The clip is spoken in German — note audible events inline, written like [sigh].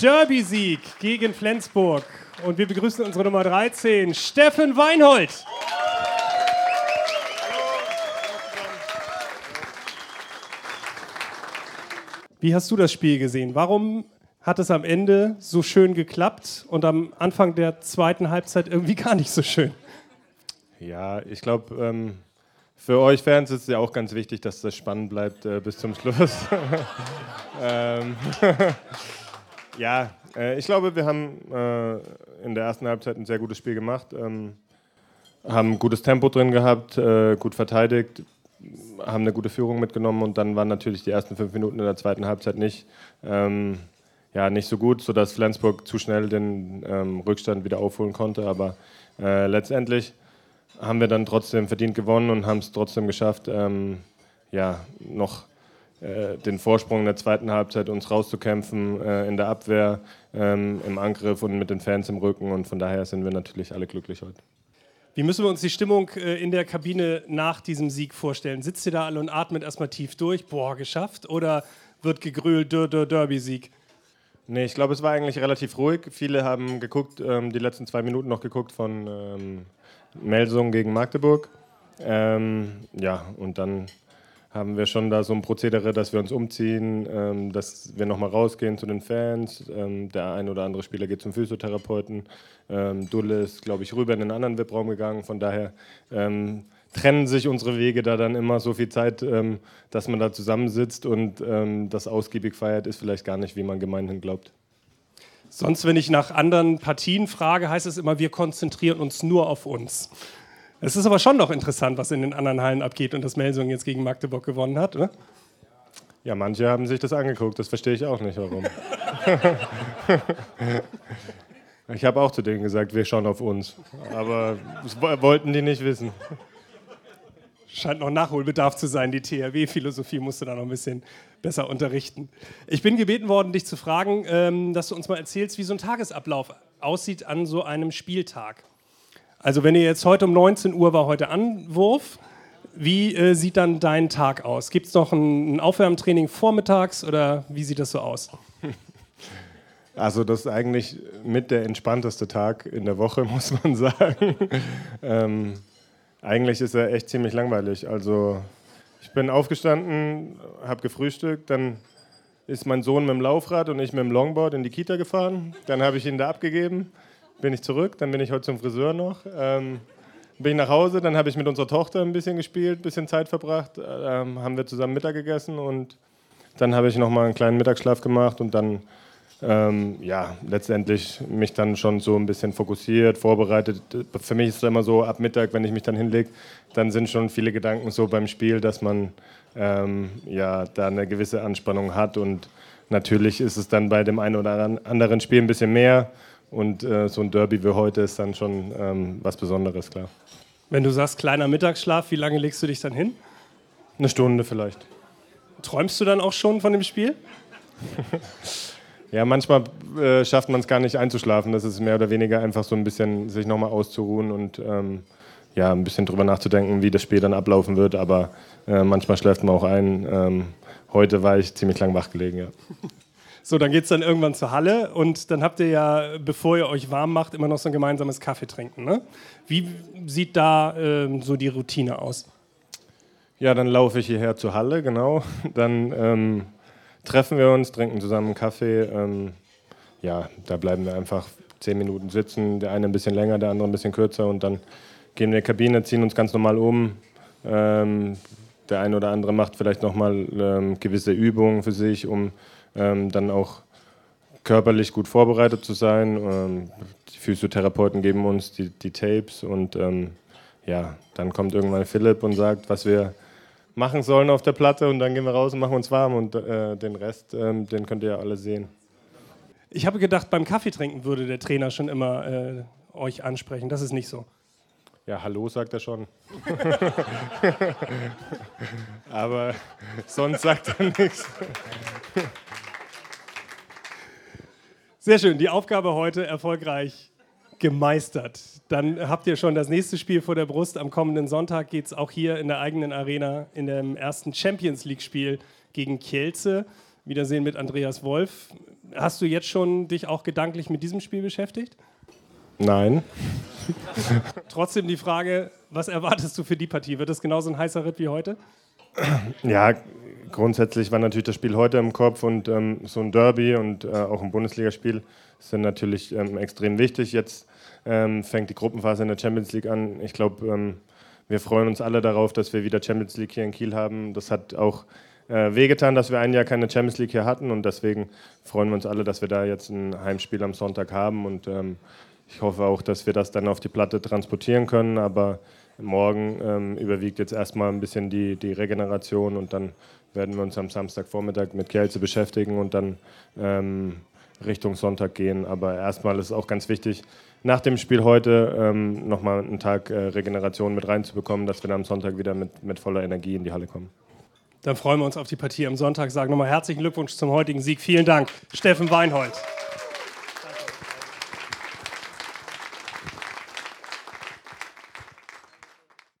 Derby-Sieg gegen Flensburg. Und wir begrüßen unsere Nummer 13, Steffen Weinhold. Wie hast du das Spiel gesehen? Warum hat es am Ende so schön geklappt und am Anfang der zweiten Halbzeit irgendwie gar nicht so schön? Ja, ich glaube, ähm, für euch Fans ist es ja auch ganz wichtig, dass das spannend bleibt äh, bis zum Schluss. [laughs] ähm, [laughs] ja, äh, ich glaube, wir haben äh, in der ersten Halbzeit ein sehr gutes Spiel gemacht, ähm, haben gutes Tempo drin gehabt, äh, gut verteidigt, haben eine gute Führung mitgenommen und dann waren natürlich die ersten fünf Minuten in der zweiten Halbzeit nicht, ähm, ja, nicht so gut, sodass Flensburg zu schnell den ähm, Rückstand wieder aufholen konnte. Aber äh, letztendlich haben wir dann trotzdem verdient gewonnen und haben es trotzdem geschafft, ähm, ja, noch den Vorsprung in der zweiten Halbzeit uns rauszukämpfen, äh, in der Abwehr, ähm, im Angriff und mit den Fans im Rücken. Und von daher sind wir natürlich alle glücklich heute. Wie müssen wir uns die Stimmung äh, in der Kabine nach diesem Sieg vorstellen? Sitzt ihr da alle und atmet erstmal tief durch? Boah, geschafft? Oder wird gegrölt, Dör, Dör, Derby-Sieg? Nee, ich glaube, es war eigentlich relativ ruhig. Viele haben geguckt, ähm, die letzten zwei Minuten noch geguckt von ähm, Melsung gegen Magdeburg. Ähm, ja, und dann haben wir schon da so ein Prozedere, dass wir uns umziehen, ähm, dass wir nochmal rausgehen zu den Fans. Ähm, der ein oder andere Spieler geht zum Physiotherapeuten. Ähm, Dulle ist, glaube ich, rüber in den anderen VIP-Raum gegangen. Von daher ähm, trennen sich unsere Wege da dann immer so viel Zeit, ähm, dass man da zusammensitzt und ähm, das ausgiebig feiert, ist vielleicht gar nicht, wie man gemeinhin glaubt. Sonst, wenn ich nach anderen Partien frage, heißt es immer, wir konzentrieren uns nur auf uns. Es ist aber schon noch interessant, was in den anderen Hallen abgeht und dass Melsung jetzt gegen Magdeburg gewonnen hat, oder? Ja, manche haben sich das angeguckt, das verstehe ich auch nicht, warum. [laughs] ich habe auch zu denen gesagt, wir schauen auf uns. Aber das wollten die nicht wissen. Scheint noch Nachholbedarf zu sein, die THW-Philosophie musst du da noch ein bisschen besser unterrichten. Ich bin gebeten worden, dich zu fragen, ähm, dass du uns mal erzählst, wie so ein Tagesablauf aussieht an so einem Spieltag. Also wenn ihr jetzt heute um 19 Uhr war heute Anwurf, wie äh, sieht dann dein Tag aus? Gibt es noch ein, ein Aufwärmtraining vormittags oder wie sieht das so aus? [laughs] Also das ist eigentlich mit der entspannteste Tag in der Woche, [laughs] muss man sagen. [laughs] ähm, eigentlich ist er echt ziemlich langweilig. Also ich bin aufgestanden, habe gefrühstückt, dann ist mein Sohn mit dem Laufrad und ich mit dem Longboard in die Kita gefahren. Dann habe ich ihn da abgegeben bin ich zurück, dann bin ich heute zum Friseur noch. Ähm, bin ich nach Hause, dann habe ich mit unserer Tochter ein bisschen gespielt, ein bisschen Zeit verbracht, ähm, haben wir zusammen Mittag gegessen und dann habe ich nochmal einen kleinen Mittagsschlaf gemacht und dann ähm, ja, letztendlich mich dann schon so ein bisschen fokussiert, vorbereitet. Für mich ist es immer so, ab Mittag, wenn ich mich dann hinlege, dann sind schon viele Gedanken so beim Spiel, dass man ähm, ja, da eine gewisse Anspannung hat und natürlich ist es dann bei dem einen oder anderen Spiel ein bisschen mehr und äh, so ein Derby wie heute ist dann schon ähm, was Besonderes, klar. Wenn du sagst kleiner Mittagsschlaf, wie lange legst du dich dann hin? Eine Stunde vielleicht. Träumst du dann auch schon von dem Spiel? [laughs] ja, manchmal äh, schafft man es gar nicht einzuschlafen. Das ist mehr oder weniger einfach so ein bisschen sich nochmal auszuruhen und ähm, ja, ein bisschen drüber nachzudenken, wie das Spiel dann ablaufen wird. Aber äh, manchmal schläft man auch ein. Ähm, heute war ich ziemlich lang wach gelegen, ja. So, dann geht es dann irgendwann zur Halle und dann habt ihr ja, bevor ihr euch warm macht, immer noch so ein gemeinsames Kaffee trinken. Ne? Wie sieht da ähm, so die Routine aus? Ja, dann laufe ich hierher zur Halle, genau. Dann ähm, treffen wir uns, trinken zusammen Kaffee. Ähm, ja, da bleiben wir einfach zehn Minuten sitzen, der eine ein bisschen länger, der andere ein bisschen kürzer und dann gehen wir in die Kabine, ziehen uns ganz normal um. Ähm, der eine oder andere macht vielleicht nochmal ähm, gewisse Übungen für sich, um ähm, dann auch körperlich gut vorbereitet zu sein. Ähm, die Physiotherapeuten geben uns die, die Tapes und ähm, ja, dann kommt irgendwann Philipp und sagt, was wir machen sollen auf der Platte und dann gehen wir raus und machen uns warm und äh, den Rest, ähm, den könnt ihr ja alle sehen. Ich habe gedacht, beim Kaffeetrinken würde der Trainer schon immer äh, euch ansprechen. Das ist nicht so. Ja, hallo sagt er schon. [laughs] Aber sonst sagt er nichts. Sehr schön, die Aufgabe heute erfolgreich gemeistert. Dann habt ihr schon das nächste Spiel vor der Brust. Am kommenden Sonntag geht es auch hier in der eigenen Arena in dem ersten Champions League-Spiel gegen Kielce. Wiedersehen mit Andreas Wolf. Hast du jetzt schon dich auch gedanklich mit diesem Spiel beschäftigt? Nein. [laughs] Trotzdem die Frage, was erwartest du für die Partie? Wird es genauso ein heißer Ritt wie heute? [clears throat] Ja, grundsätzlich war natürlich das Spiel heute im Kopf und ähm, so ein Derby und äh, auch ein Bundesligaspiel sind natürlich ähm, extrem wichtig. Jetzt ähm, fängt die Gruppenphase in der Champions League an. Ich glaube, ähm, wir freuen uns alle darauf, dass wir wieder Champions League hier in Kiel haben. Das hat auch äh, wehgetan, dass wir ein Jahr keine Champions League hier hatten und deswegen freuen wir uns alle, dass wir da jetzt ein Heimspiel am Sonntag haben und ähm, ich hoffe auch, dass wir das dann auf die Platte transportieren können, aber morgen ähm, überwiegt jetzt erstmal ein bisschen die, die Regeneration und dann werden wir uns am Samstagvormittag mit Kielce beschäftigen und dann ähm, Richtung Sonntag gehen. Aber erstmal ist es auch ganz wichtig, nach dem Spiel heute ähm, nochmal einen Tag äh, Regeneration mit reinzubekommen, dass wir dann am Sonntag wieder mit, mit voller Energie in die Halle kommen. Dann freuen wir uns auf die Partie am Sonntag. Sagen nochmal herzlichen Glückwunsch zum heutigen Sieg. Vielen Dank, Steffen Weinhold.